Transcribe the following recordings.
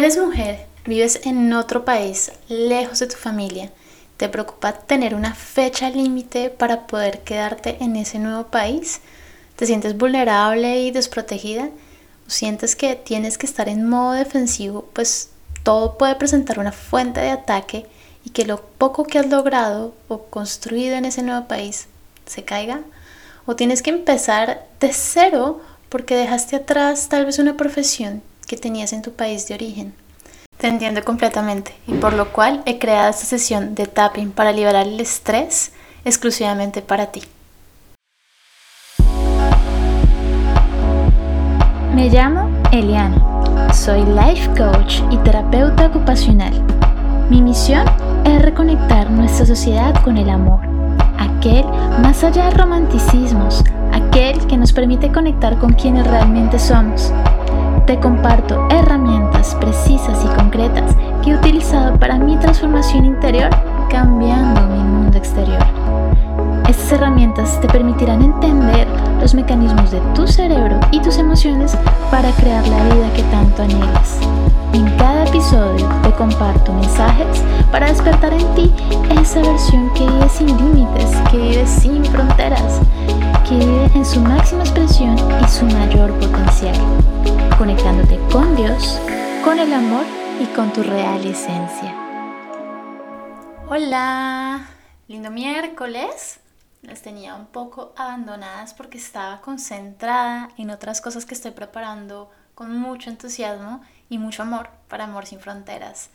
Eres mujer, vives en otro país, lejos de tu familia. ¿Te preocupa tener una fecha límite para poder quedarte en ese nuevo país? ¿Te sientes vulnerable y desprotegida? ¿O sientes que tienes que estar en modo defensivo? Pues todo puede presentar una fuente de ataque y que lo poco que has logrado o construido en ese nuevo país se caiga. O tienes que empezar de cero porque dejaste atrás tal vez una profesión que tenías en tu país de origen. Te entiendo completamente y por lo cual he creado esta sesión de tapping para liberar el estrés exclusivamente para ti. Me llamo Eliana, soy life coach y terapeuta ocupacional. Mi misión es reconectar nuestra sociedad con el amor, aquel más allá de romanticismos, aquel que nos permite conectar con quienes realmente somos te comparto herramientas precisas y concretas que he utilizado para mi transformación interior cambiando mi mundo exterior. Estas herramientas te permitirán entender los mecanismos de tu cerebro y tus emociones para crear la vida que tanto anhelas. En cada episodio te comparto mensajes para despertar en ti esa versión que vive sin límites, que vive sin fronteras, que vive en su máxima expresión y su mayor potencial conectándote con Dios, con el amor y con tu real esencia. Hola, lindo miércoles. Las tenía un poco abandonadas porque estaba concentrada en otras cosas que estoy preparando con mucho entusiasmo y mucho amor para Amor sin Fronteras.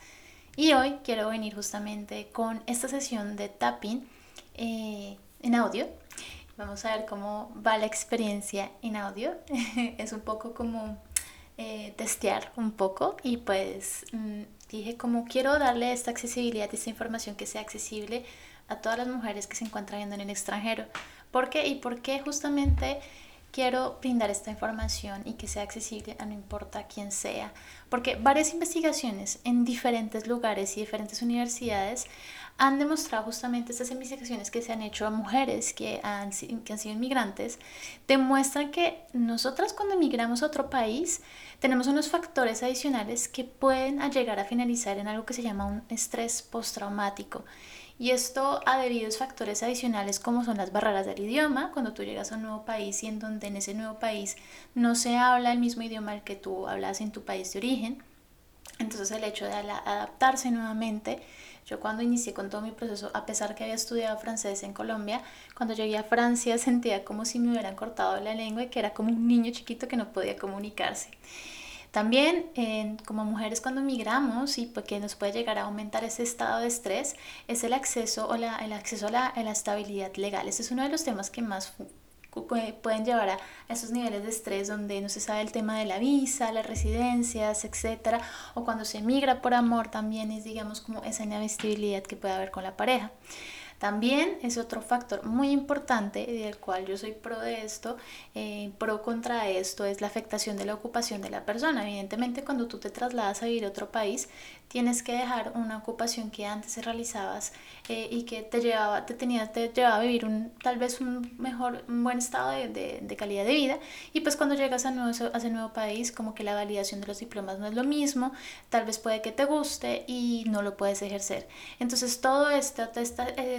Y hoy quiero venir justamente con esta sesión de tapping eh, en audio. Vamos a ver cómo va la experiencia en audio. es un poco como eh, testear un poco y pues mm, dije como quiero darle esta accesibilidad, esta información que sea accesible a todas las mujeres que se encuentran viendo en el extranjero. ¿Por qué? Y por qué justamente quiero brindar esta información y que sea accesible a no importa quién sea. Porque varias investigaciones en diferentes lugares y diferentes universidades han demostrado justamente estas investigaciones que se han hecho a mujeres que han, que han sido inmigrantes, demuestran que nosotras cuando emigramos a otro país tenemos unos factores adicionales que pueden llegar a finalizar en algo que se llama un estrés postraumático. Y esto debido a factores adicionales como son las barreras del idioma, cuando tú llegas a un nuevo país y en donde en ese nuevo país no se habla el mismo idioma al que tú hablas en tu país de origen. Entonces el hecho de adaptarse nuevamente yo cuando inicié con todo mi proceso, a pesar que había estudiado francés en Colombia, cuando llegué a Francia sentía como si me hubieran cortado la lengua y que era como un niño chiquito que no podía comunicarse. También como mujeres cuando migramos y porque nos puede llegar a aumentar ese estado de estrés es el acceso o la, el acceso a la, a la estabilidad legal. Ese es uno de los temas que más pueden llevar a esos niveles de estrés donde no se sabe el tema de la visa, las residencias, etcétera, o cuando se migra por amor también es digamos como esa inestabilidad que puede haber con la pareja. También es otro factor muy importante del cual yo soy pro de esto, eh, pro contra esto, es la afectación de la ocupación de la persona. Evidentemente cuando tú te trasladas a vivir a otro país, tienes que dejar una ocupación que antes realizabas eh, y que te llevaba, te, tenía, te llevaba a vivir un, tal vez un mejor, un buen estado de, de, calidad de vida. Y pues cuando llegas a, nuevo, a ese nuevo país, como que la validación de los diplomas no es lo mismo, tal vez puede que te guste y no lo puedes ejercer. Entonces todo esto,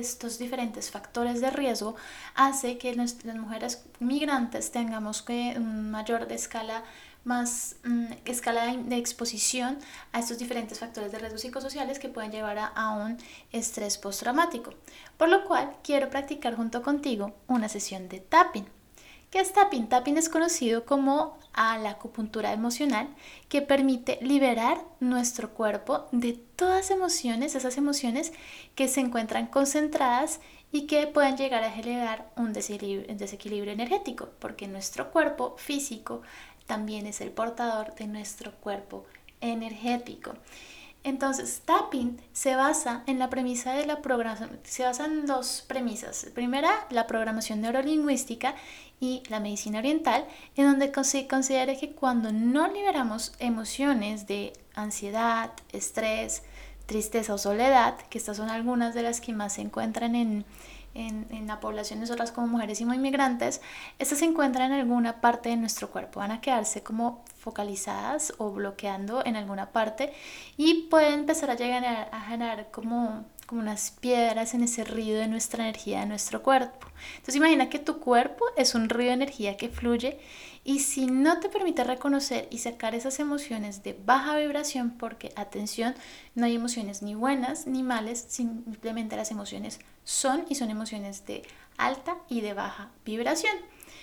estos diferentes factores de riesgo hace que las mujeres migrantes tengamos que un mayor de escala más mm, escala de exposición a estos diferentes factores de riesgo psicosociales que pueden llevar a, un estrés postraumático. Por lo cual quiero practicar junto contigo una sesión de tapping. ¿Qué es tapping? Tapping es conocido como a la acupuntura emocional que permite liberar nuestro cuerpo de todas emociones, esas emociones que se encuentran concentradas y que pueden llegar a generar un desequilibrio energético, porque nuestro cuerpo físico también es el portador de nuestro cuerpo energético. Entonces, tapping se basa en la premisa de la programación, se basa en dos premisas. Primera, la programación neurolingüística y la medicina oriental, en donde se considera que cuando no liberamos emociones de ansiedad, estrés, tristeza o soledad, que estas son algunas de las que más se encuentran en, en, en, la población, nosotras como mujeres inmigrantes, estas se encuentran en alguna parte de nuestro cuerpo, van a quedarse como focalizadas o bloqueando en alguna parte y pueden empezar a llegar a generar como como unas piedras en ese río de nuestra energía de nuestro cuerpo. Entonces imagina que tu cuerpo es un río de energía que fluye y si no te permite reconocer y sacar esas emociones de baja vibración, porque atención, no hay emociones ni buenas ni malas, simplemente las emociones son y son emociones de alta y de baja vibración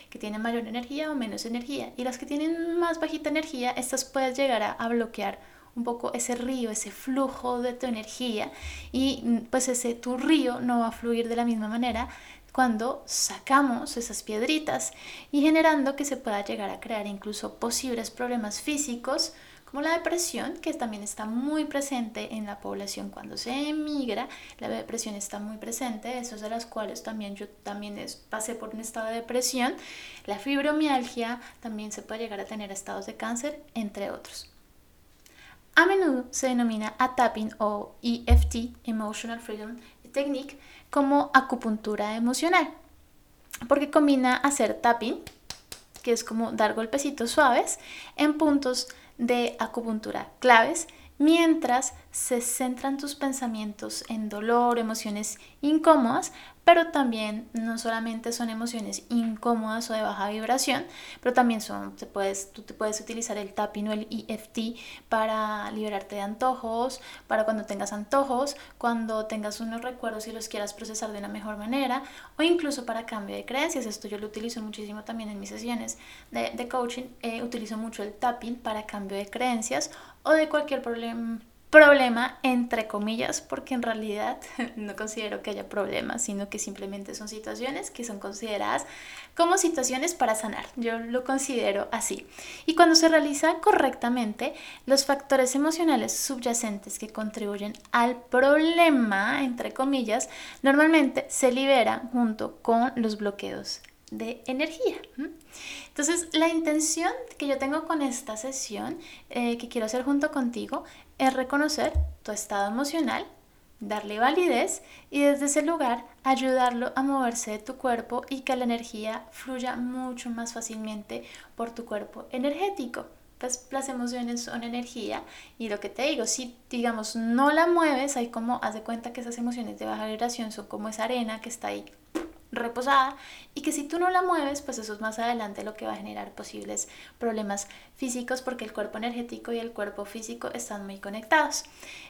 que tienen mayor energía o menos energía. Y las que tienen más bajita energía, estas puedes llegar a, a bloquear un poco ese río, ese flujo de tu energía y mm, pues ese tu río no va a fluir de la misma manera cuando sacamos esas piedritas y generando que se pueda llegar a crear incluso posibles problemas físicos como la depresión, que también está muy presente en la población cuando se emigra, la depresión está muy presente, esos de las cuales también yo también pasé por un estado de depresión, la fibromialgia también se puede llegar a tener estados de cáncer, entre otros. A menudo se denomina a tapping o EFT, Emotional Freedom Technique, como acupuntura emocional, porque combina hacer tapping, que es como dar golpecitos suaves, en puntos de acupuntura claves, mientras se centran tus pensamientos en dolor, emociones incómodas, pero también no solamente son emociones incómodas o de baja vibración, pero también son, te puedes, tú te puedes utilizar el tapping o el EFT para liberarte de antojos, para cuando tengas antojos, cuando tengas unos recuerdos y los quieras procesar de una mejor manera, o incluso para cambio de creencias. Esto yo lo utilizo muchísimo también en mis sesiones de, coaching. Eh, utilizo mucho el tapping para cambio de creencias o de cualquier problema problema entre comillas porque en realidad no considero que haya problemas sino que simplemente son situaciones que son consideradas como situaciones para sanar yo lo considero así y cuando se realiza correctamente los factores emocionales subyacentes que contribuyen al problema entre comillas normalmente se liberan junto con los bloqueos de energía. Entonces, la intención que yo tengo con esta sesión, eh, que quiero hacer junto contigo, es reconocer tu estado emocional, darle validez y desde ese lugar ayudarlo a moverse de tu cuerpo y que la energía fluya mucho más fácilmente por tu cuerpo energético. Pues las emociones son energía y lo que te digo, si digamos no la mueves, hay como, haz de cuenta que esas emociones de baja vibración son como esa arena que está ahí reposada y que si tú no la mueves, pues eso es más adelante lo que va a generar posibles problemas físicos porque el cuerpo energético y el cuerpo físico están muy conectados.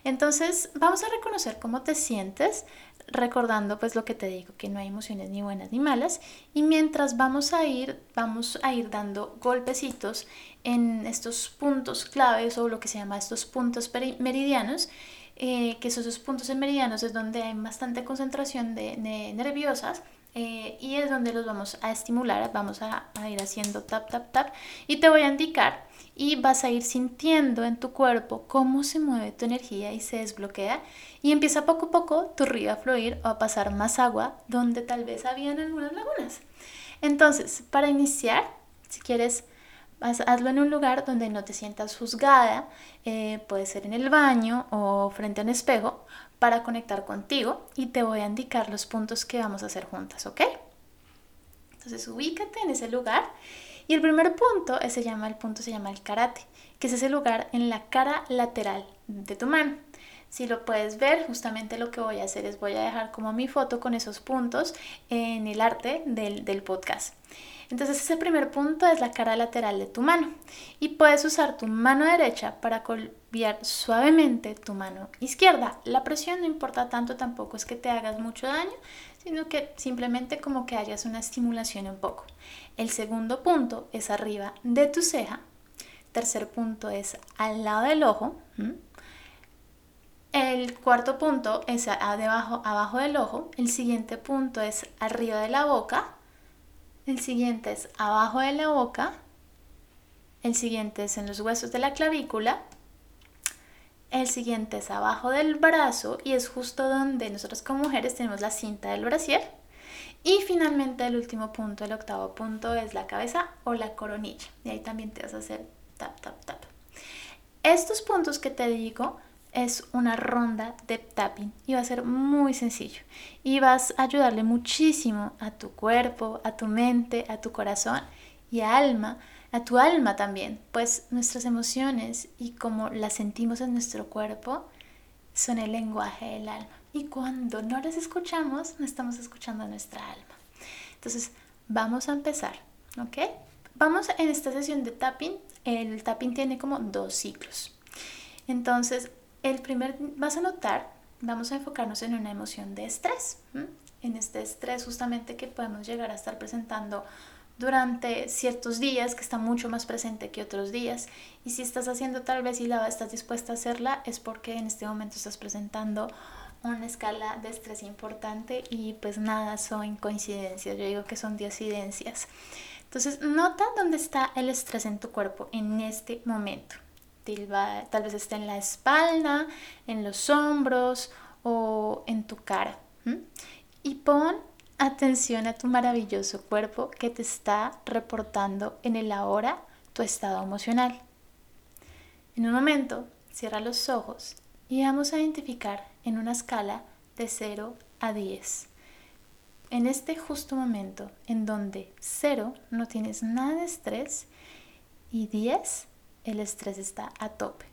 Entonces, vamos a reconocer cómo te sientes, recordando pues lo que te digo, que no hay emociones ni buenas ni malas y mientras vamos a ir, vamos a ir dando golpecitos en estos puntos claves o lo que se llama estos puntos meridianos eh, que esos puntos en meridianos es donde hay bastante concentración de nerviosas eh, y es donde los vamos a estimular, vamos a, ir haciendo tap, tap, tap y te voy a indicar y vas a ir sintiendo en tu cuerpo cómo se mueve tu energía y se desbloquea y empieza poco a poco tu río a fluir o a pasar más agua donde tal vez habían algunas lagunas. Entonces, para iniciar, si quieres, hazlo en un lugar donde no te sientas juzgada, eh, puede ser en el baño o frente a un espejo, para conectar contigo y te voy a indicar los puntos que vamos a hacer juntas, ¿ok? Entonces ubícate en ese lugar y el primer punto se llama, el punto se llama el karate, que es ese lugar en la cara lateral de tu mano. Si lo puedes ver, justamente lo que voy a hacer es voy a dejar como mi foto con esos puntos en el arte del, del podcast. Entonces ese primer punto es la cara lateral de tu mano y puedes usar tu mano derecha para golpear suavemente tu mano izquierda. La presión no importa tanto tampoco es que te hagas mucho daño, sino que simplemente como que hayas una estimulación un poco. El segundo punto es arriba de tu ceja. Tercer punto es al lado del ojo. El cuarto punto es debajo, abajo del ojo. El siguiente punto es arriba de la boca. El siguiente es abajo de la boca. El siguiente es en los huesos de la clavícula. El siguiente es abajo del brazo y es justo donde nosotros como mujeres tenemos la cinta del brasier. Y finalmente el último punto, el octavo punto, es la cabeza o la coronilla. Y ahí también te vas a hacer tap, tap, tap. Estos puntos que te digo es una ronda de tapping y va a ser muy sencillo y vas a ayudarle muchísimo a tu cuerpo, a tu mente, a tu corazón y a alma, a tu alma también, pues nuestras emociones y como las sentimos en nuestro cuerpo son el lenguaje del alma y cuando no las escuchamos no estamos escuchando a nuestra alma. Entonces vamos a empezar, ¿ok? Vamos en esta sesión de tapping, el tapping tiene como dos ciclos. Entonces el primer, vas a notar, vamos a enfocarnos en una emoción de estrés, en este estrés justamente que podemos llegar a estar presentando durante ciertos días, que está mucho más presente que otros días. Y si estás haciendo tal vez y la estás dispuesta a hacerla, es porque en este momento estás presentando una escala de estrés importante y pues nada son coincidencias, yo digo que son diosidencias. Entonces, nota dónde está el estrés en tu cuerpo en este momento tal vez esté en la espalda, en los hombros o en tu cara. Y pon atención a tu maravilloso cuerpo que te está reportando en el ahora tu estado emocional. En un momento, cierra los ojos y vamos a identificar en una escala de 0 a 10. En este justo momento en donde 0 no tienes nada de estrés y 10 el estrés está a tope.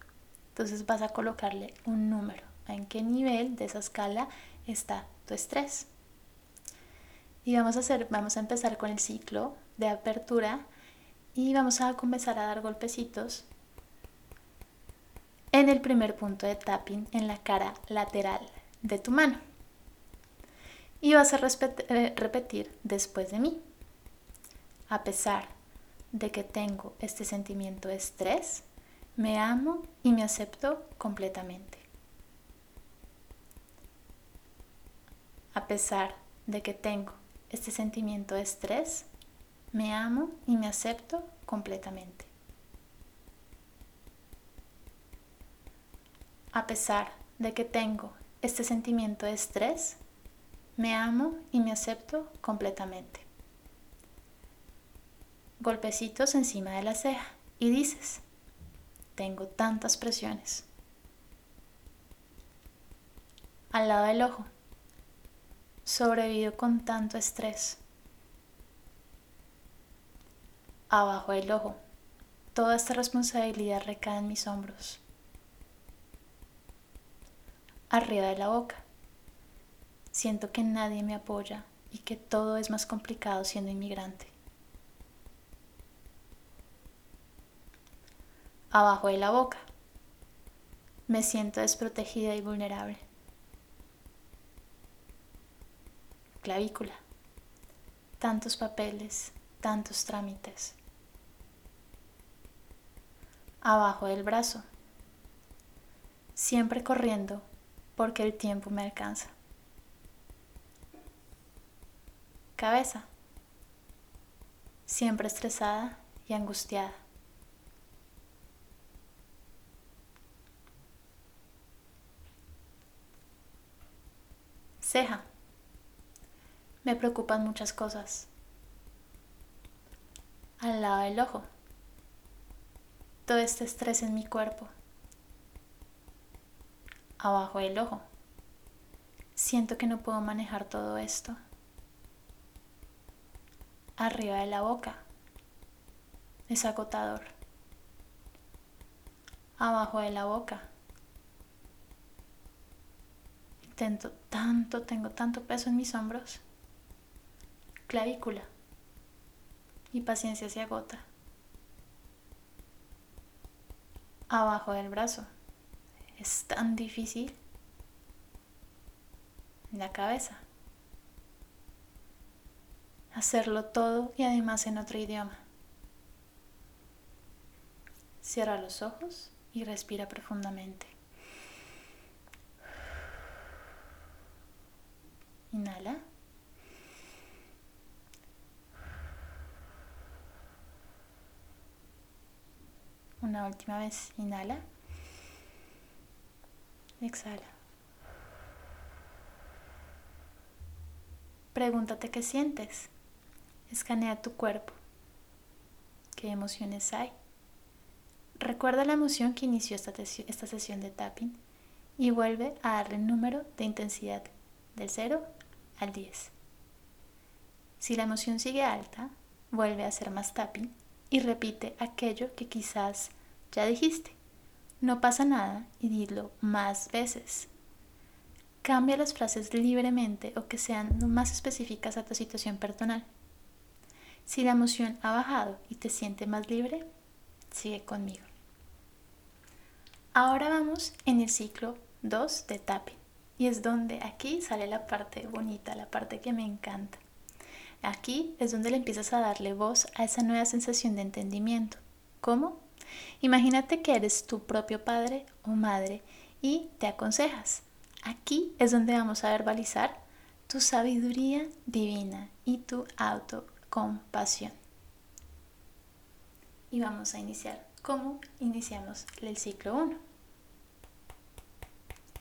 Entonces vas a colocarle un número. ¿En qué nivel de esa escala está tu estrés? Y vamos a hacer, vamos a empezar con el ciclo de apertura y vamos a comenzar a dar golpecitos en el primer punto de tapping en la cara lateral de tu mano. Y vas a eh, repetir después de mí. A pesar de que tengo este sentimiento de estrés, me amo y me acepto completamente. A pesar de que tengo este sentimiento de estrés, me amo y me acepto completamente. A pesar de que tengo este sentimiento de estrés, me amo y me acepto completamente golpecitos encima de la ceja y dices, tengo tantas presiones. Al lado del ojo, sobrevivo con tanto estrés. Abajo del ojo, toda esta responsabilidad recae en mis hombros. Arriba de la boca, siento que nadie me apoya y que todo es más complicado siendo inmigrante. Abajo de la boca. Me siento desprotegida y vulnerable. Clavícula. Tantos papeles, tantos trámites. Abajo del brazo. Siempre corriendo porque el tiempo me alcanza. Cabeza. Siempre estresada y angustiada. Ceja. Me preocupan muchas cosas. Al lado del ojo. Todo este estrés en mi cuerpo. Abajo del ojo. Siento que no puedo manejar todo esto. Arriba de la boca. Es agotador. Abajo de la boca tanto, tengo tanto peso en mis hombros. Clavícula. Y paciencia se agota. Abajo del brazo. Es tan difícil. La cabeza. Hacerlo todo y además en otro idioma. Cierra los ojos y respira profundamente. Inhala. Una última vez, inhala. Exhala. Pregúntate qué sientes. Escanea tu cuerpo. ¿Qué emociones hay? Recuerda la emoción que inició esta, esta sesión de tapping y vuelve a darle el número de intensidad del 0 al 10. Si la emoción sigue alta, vuelve a hacer más tapping y repite aquello que quizás ya dijiste. No pasa nada y dilo más veces. Cambia las frases libremente o que sean más específicas a tu situación personal. Si la emoción ha bajado y te sientes más libre, sigue conmigo. Ahora vamos en el ciclo 2 de tapping y es donde aquí sale la parte bonita, la parte que me encanta. Aquí es donde le empiezas a darle voz a esa nueva sensación de entendimiento. ¿Cómo? Imagínate que eres tu propio padre o madre y te aconsejas. Aquí es donde vamos a verbalizar tu sabiduría divina y tu autocompasión. Y vamos a iniciar. ¿Cómo iniciamos el ciclo 1?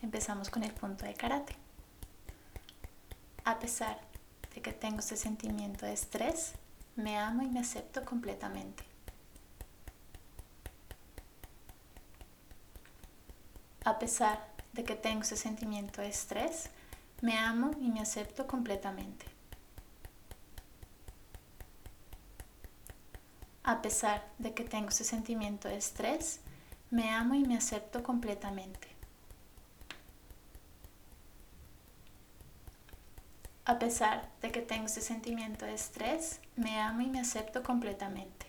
Empezamos con el punto de karate. A pesar de que tengo este sentimiento de estrés, me amo y me acepto completamente. A pesar de que tengo ese sentimiento de estrés, me amo y me acepto completamente. A pesar de que tengo ese sentimiento de estrés, me amo y me acepto completamente. A pesar de que tengo ese sentimiento de estrés, me amo y me acepto completamente.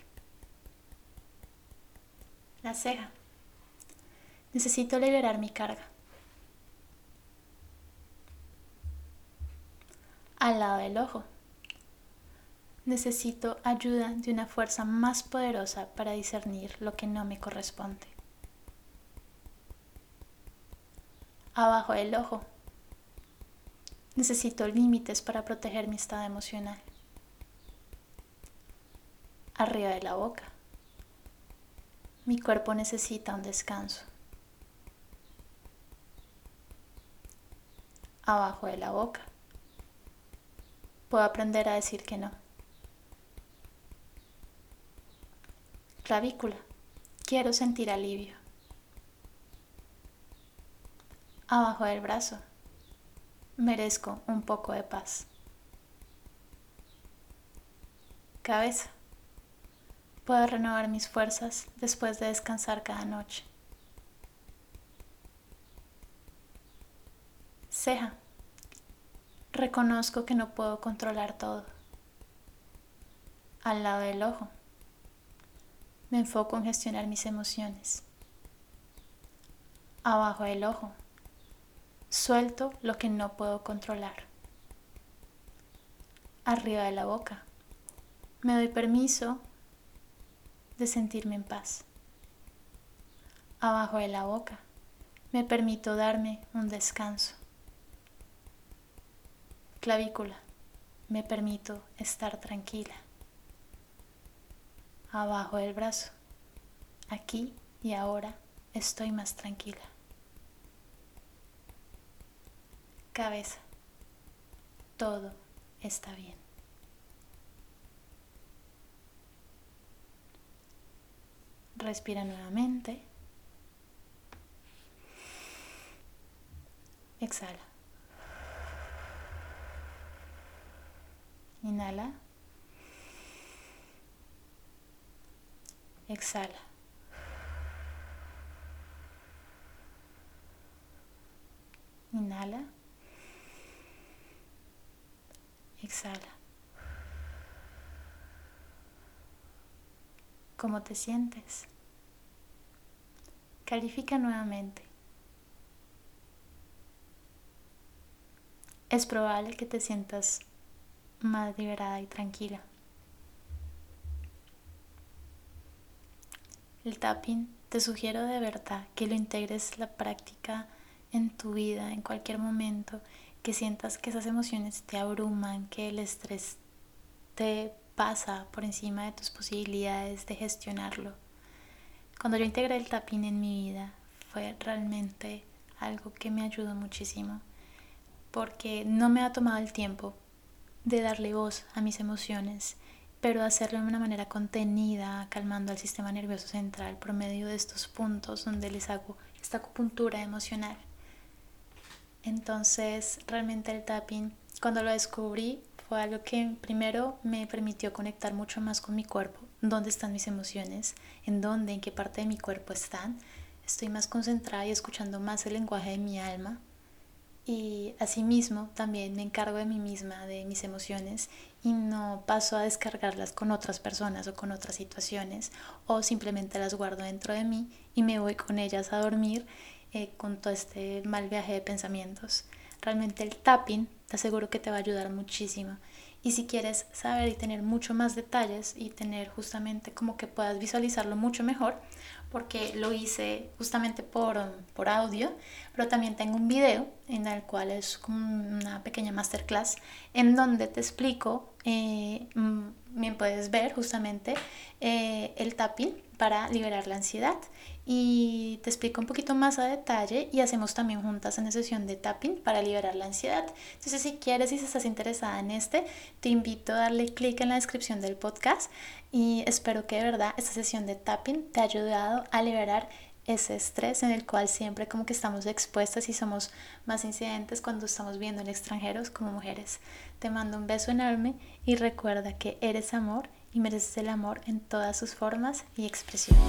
La ceja. Necesito liberar mi carga. Al lado del ojo. Necesito ayuda de una fuerza más poderosa para discernir lo que no me corresponde. Abajo del ojo. Necesito límites para proteger mi estado emocional. Arriba de la boca. Mi cuerpo necesita un descanso. Abajo de la boca. Puedo aprender a decir que no. Clavícula. Quiero sentir alivio. Abajo del brazo merezco un poco de paz. Cabeza. Puedo renovar mis fuerzas después de descansar cada noche. Ceja. Reconozco que no puedo controlar todo. Al lado del ojo. Me enfoco en gestionar mis emociones. Abajo del ojo Suelto lo que no puedo controlar. Arriba de la boca. Me doy permiso de sentirme en paz. Abajo de la boca. Me permito darme un descanso. Clavícula. Me permito estar tranquila. Abajo del brazo. Aquí y ahora estoy más tranquila. Cabeza. Todo está bien. Respira nuevamente. Exhala. Inhala. Exhala. Inhala. Exhala. ¿Cómo te sientes? Califica nuevamente. Es probable que te sientas más liberada y tranquila. El tapping te sugiero de verdad que lo integres la práctica en tu vida en cualquier momento que sientas que esas emociones te abruman, que el estrés te pasa por encima de tus posibilidades de gestionarlo. Cuando yo integré el tapping en mi vida fue realmente algo que me ayudó muchísimo porque no me ha tomado el tiempo de darle voz a mis emociones, pero hacerlo de una manera contenida, calmando al sistema nervioso central por medio de estos puntos donde les hago esta acupuntura emocional Entonces, realmente el tapping, cuando lo descubrí, fue algo que primero me permitió conectar mucho más con mi cuerpo, dónde están mis emociones, en dónde, en qué parte de mi cuerpo están. Estoy más concentrada y escuchando más el lenguaje de mi alma. Y asimismo también me encargo de mí misma, de mis emociones, y no paso a descargarlas con otras personas o con otras situaciones, o simplemente las guardo dentro de mí y me voy con ellas a dormir eh, con todo este mal viaje de pensamientos. Realmente el tapping te aseguro que te va a ayudar muchísimo. Y si quieres saber y tener mucho más detalles y tener justamente como que puedas visualizarlo mucho mejor, porque lo hice justamente por, por audio, pero también tengo un video en el cual es una pequeña masterclass en donde te explico, eh, mm, bien puedes ver justamente eh, el tapping para liberar la ansiedad y te explico un poquito más a detalle y hacemos también juntas una sesión de tapping para liberar la ansiedad. Entonces si quieres y si estás interesada en este, te invito a darle clic en la descripción del podcast y espero que de verdad esta sesión de tapping te haya ayudado a liberar ese estrés en el cual siempre como que estamos expuestas y somos más incidentes cuando estamos viendo en extranjeros como mujeres. Te mando un beso enorme y recuerda que eres amor y mereces el amor en todas sus formas y expresiones.